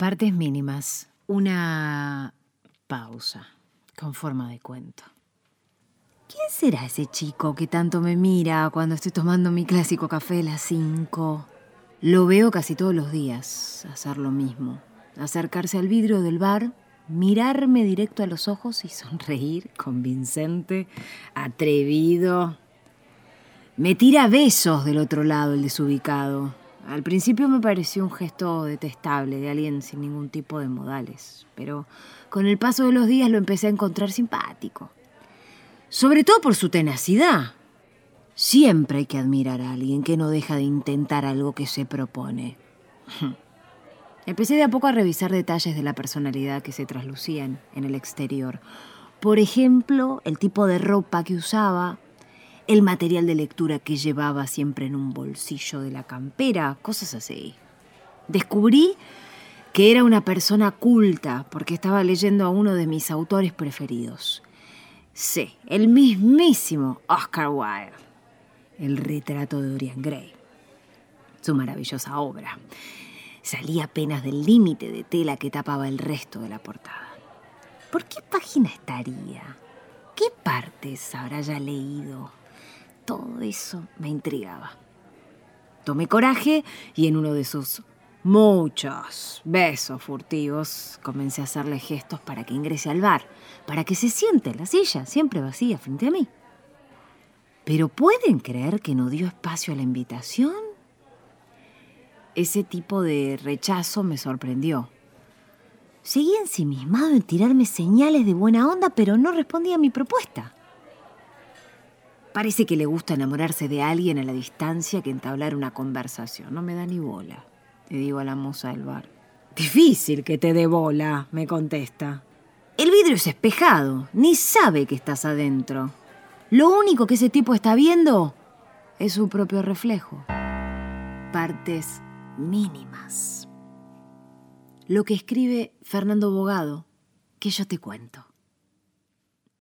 Partes mínimas. Una pausa con forma de cuento. ¿Quién será ese chico que tanto me mira cuando estoy tomando mi clásico café a las 5? Lo veo casi todos los días hacer lo mismo. Acercarse al vidrio del bar, mirarme directo a los ojos y sonreír, convincente, atrevido. Me tira besos del otro lado el desubicado. Al principio me pareció un gesto detestable de alguien sin ningún tipo de modales, pero con el paso de los días lo empecé a encontrar simpático. Sobre todo por su tenacidad. Siempre hay que admirar a alguien que no deja de intentar algo que se propone. Empecé de a poco a revisar detalles de la personalidad que se traslucían en el exterior. Por ejemplo, el tipo de ropa que usaba, el material de lectura que llevaba siempre en un bolsillo de la campera, cosas así. Descubrí que era una persona culta porque estaba leyendo a uno de mis autores preferidos. Sí, el mismísimo Oscar Wilde, el retrato de Dorian Gray. Su maravillosa obra. Salía apenas del límite de tela que tapaba el resto de la portada. ¿Por qué página estaría? ¿Qué partes habrá ya leído? Todo eso me intrigaba. Tomé coraje y en uno de sus muchos besos furtivos comencé a hacerle gestos para que ingrese al bar, para que se siente en la silla, siempre vacía, frente a mí. Pero ¿pueden creer que no dio espacio a la invitación? Ese tipo de rechazo me sorprendió. Seguía ensimismado en tirarme señales de buena onda, pero no respondía a mi propuesta. Parece que le gusta enamorarse de alguien a la distancia que entablar una conversación. No me da ni bola, le digo a la moza del bar. Difícil que te dé bola, me contesta. El vidrio es espejado, ni sabe que estás adentro. Lo único que ese tipo está viendo es su propio reflejo. Partes mínimas. Lo que escribe Fernando Bogado, que yo te cuento.